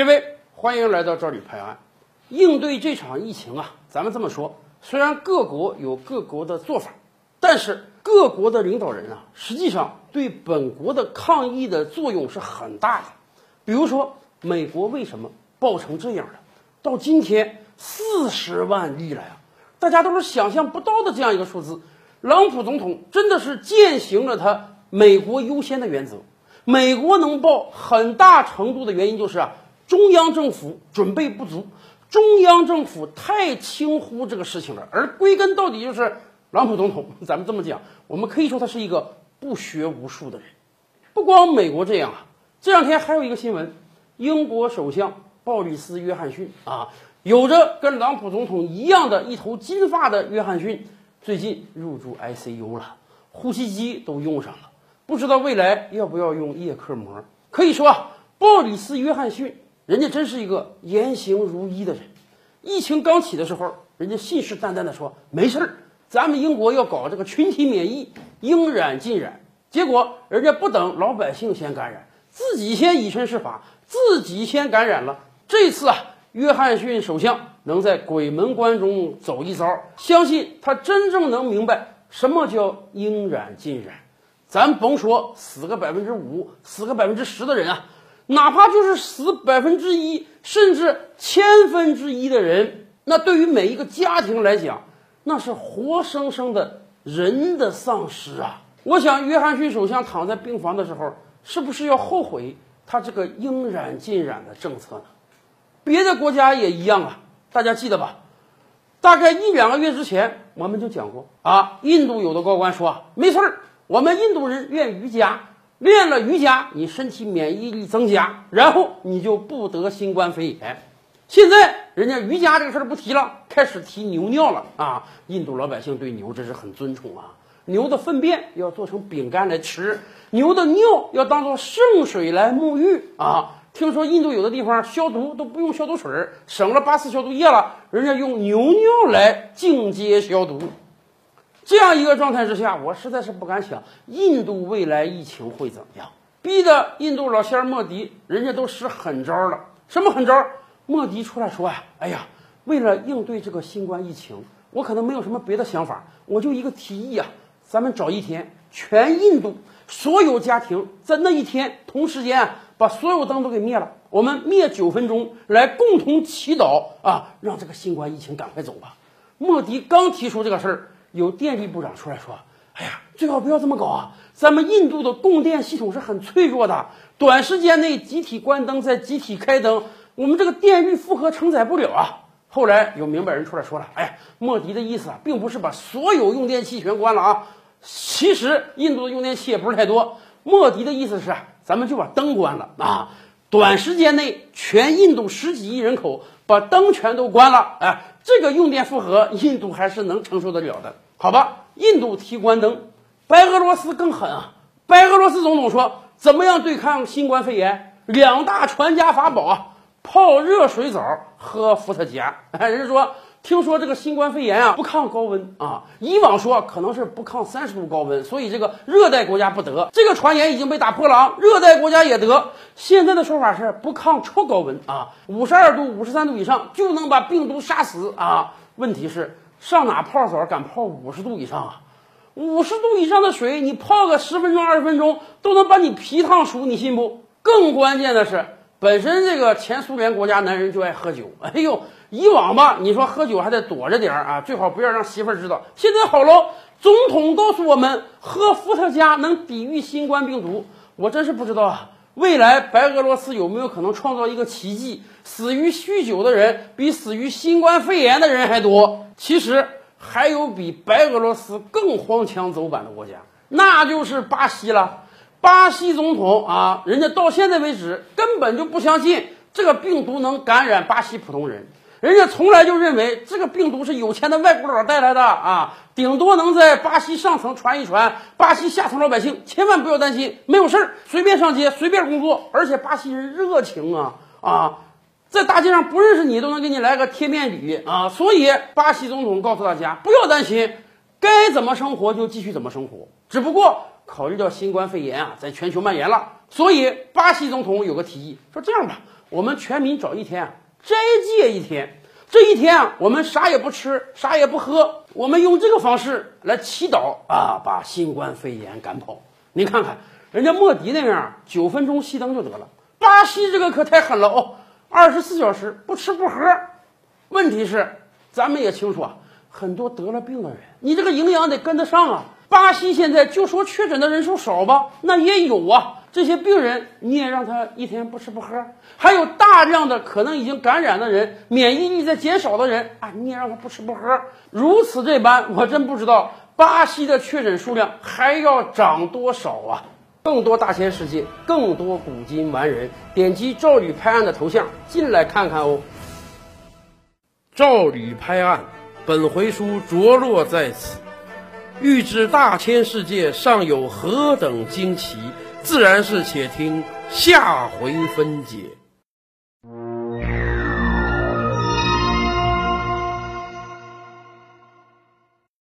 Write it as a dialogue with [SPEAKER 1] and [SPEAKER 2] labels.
[SPEAKER 1] 各位，欢迎来到这里拍案。应对这场疫情啊，咱们这么说，虽然各国有各国的做法，但是各国的领导人啊，实际上对本国的抗疫的作用是很大的。比如说，美国为什么爆成这样的？到今天四十万例了呀，大家都是想象不到的这样一个数字。朗普总统真的是践行了他美国优先的原则。美国能爆，很大程度的原因就是啊，中央政府准备不足，中央政府太轻忽这个事情了。而归根到底就是朗普总统，咱们这么讲，我们可以说他是一个不学无术的人。不光美国这样啊，这两天还有一个新闻，英国首相鲍里斯·约翰逊啊，有着跟朗普总统一样的一头金发的约翰逊，最近入住 ICU 了，呼吸机都用上了。不知道未来要不要用叶克膜？可以说啊，鲍里斯·约翰逊，人家真是一个言行如一的人。疫情刚起的时候，人家信誓旦旦地说没事儿，咱们英国要搞这个群体免疫，应染尽染。结果人家不等老百姓先感染，自己先以身试法，自己先感染了。这次啊，约翰逊首相能在鬼门关中走一遭，相信他真正能明白什么叫应染尽染。咱甭说死个百分之五、死个百分之十的人啊，哪怕就是死百分之一，甚至千分之一的人，那对于每一个家庭来讲，那是活生生的人的丧失啊！我想，约翰逊首相躺在病房的时候，是不是要后悔他这个应染尽染的政策呢？别的国家也一样啊，大家记得吧？大概一两个月之前，我们就讲过啊，印度有的高官说，没事儿。我们印度人练瑜伽，练了瑜伽，你身体免疫力增加，然后你就不得新冠肺炎。现在人家瑜伽这个事儿不提了，开始提牛尿了啊！印度老百姓对牛真是很尊崇啊，牛的粪便要做成饼干来吃，牛的尿要当做圣水来沐浴啊！听说印度有的地方消毒都不用消毒水，省了八四消毒液了，人家用牛尿来进阶消毒。这样一个状态之下，我实在是不敢想印度未来疫情会怎么样，逼得印度老仙儿莫迪人家都使狠招了。什么狠招？莫迪出来说呀：“哎呀，为了应对这个新冠疫情，我可能没有什么别的想法，我就一个提议啊，咱们找一天，全印度所有家庭在那一天同时间把所有灯都给灭了，我们灭九分钟，来共同祈祷啊，让这个新冠疫情赶快走吧。”莫迪刚提出这个事儿。有电力部长出来说：“哎呀，最好不要这么搞啊！咱们印度的供电系统是很脆弱的，短时间内集体关灯再集体开灯，我们这个电力负荷承载不了啊！”后来有明白人出来说了：“哎，莫迪的意思啊，并不是把所有用电器全关了啊，其实印度的用电器也不是太多。莫迪的意思是，咱们就把灯关了啊，短时间内全印度十几亿人口把灯全都关了，哎。”这个用电负荷，印度还是能承受得了的，好吧？印度提关灯，白俄罗斯更狠啊！白俄罗斯总统说：“怎么样对抗新冠肺炎？两大传家法宝啊，泡热水澡，喝伏特加。”哎，人家说。听说这个新冠肺炎啊不抗高温啊，以往说可能是不抗三十度高温，所以这个热带国家不得。这个传言已经被打破了啊，热带国家也得。现在的说法是不抗超高温啊，五十二度、五十三度以上就能把病毒杀死啊。问题是上哪泡澡敢泡五十度以上啊？五十度以上的水你泡个十分钟、二十分钟都能把你皮烫熟，你信不？更关键的是，本身这个前苏联国家男人就爱喝酒，哎呦。以往吧，你说喝酒还得躲着点儿啊，最好不要让媳妇儿知道。现在好喽，总统告诉我们，喝伏特加能抵御新冠病毒。我真是不知道啊，未来白俄罗斯有没有可能创造一个奇迹，死于酗酒的人比死于新冠肺炎的人还多？其实还有比白俄罗斯更荒腔走板的国家，那就是巴西了。巴西总统啊，人家到现在为止根本就不相信这个病毒能感染巴西普通人。人家从来就认为这个病毒是有钱的外国佬带来的啊，顶多能在巴西上层传一传，巴西下层老百姓千万不要担心，没有事儿，随便上街，随便工作，而且巴西人热情啊啊，在大街上不认识你都能给你来个贴面礼啊，所以巴西总统告诉大家不要担心，该怎么生活就继续怎么生活，只不过考虑到新冠肺炎啊在全球蔓延了，所以巴西总统有个提议，说这样吧。我们全民找一天，斋戒一天。这一天啊，我们啥也不吃，啥也不喝，我们用这个方式来祈祷啊，把新冠肺炎赶跑。你看看人家莫迪那样，九分钟熄灯就得了。巴西这个可太狠了哦，二十四小时不吃不喝。问题是，咱们也清楚啊，很多得了病的人，你这个营养得跟得上啊。巴西现在就说确诊的人数少吧，那也有啊。这些病人你也让他一天不吃不喝，还有大量的可能已经感染的人，免疫力在减少的人啊，你也让他不吃不喝。如此这般，我真不知道巴西的确诊数量还要涨多少啊！更多大千世界，更多古今完人，点击赵吕拍案的头像进来看看哦。赵吕拍案，本回书着落在此。欲知大千世界尚有何等惊奇？自然是，且听下回分解。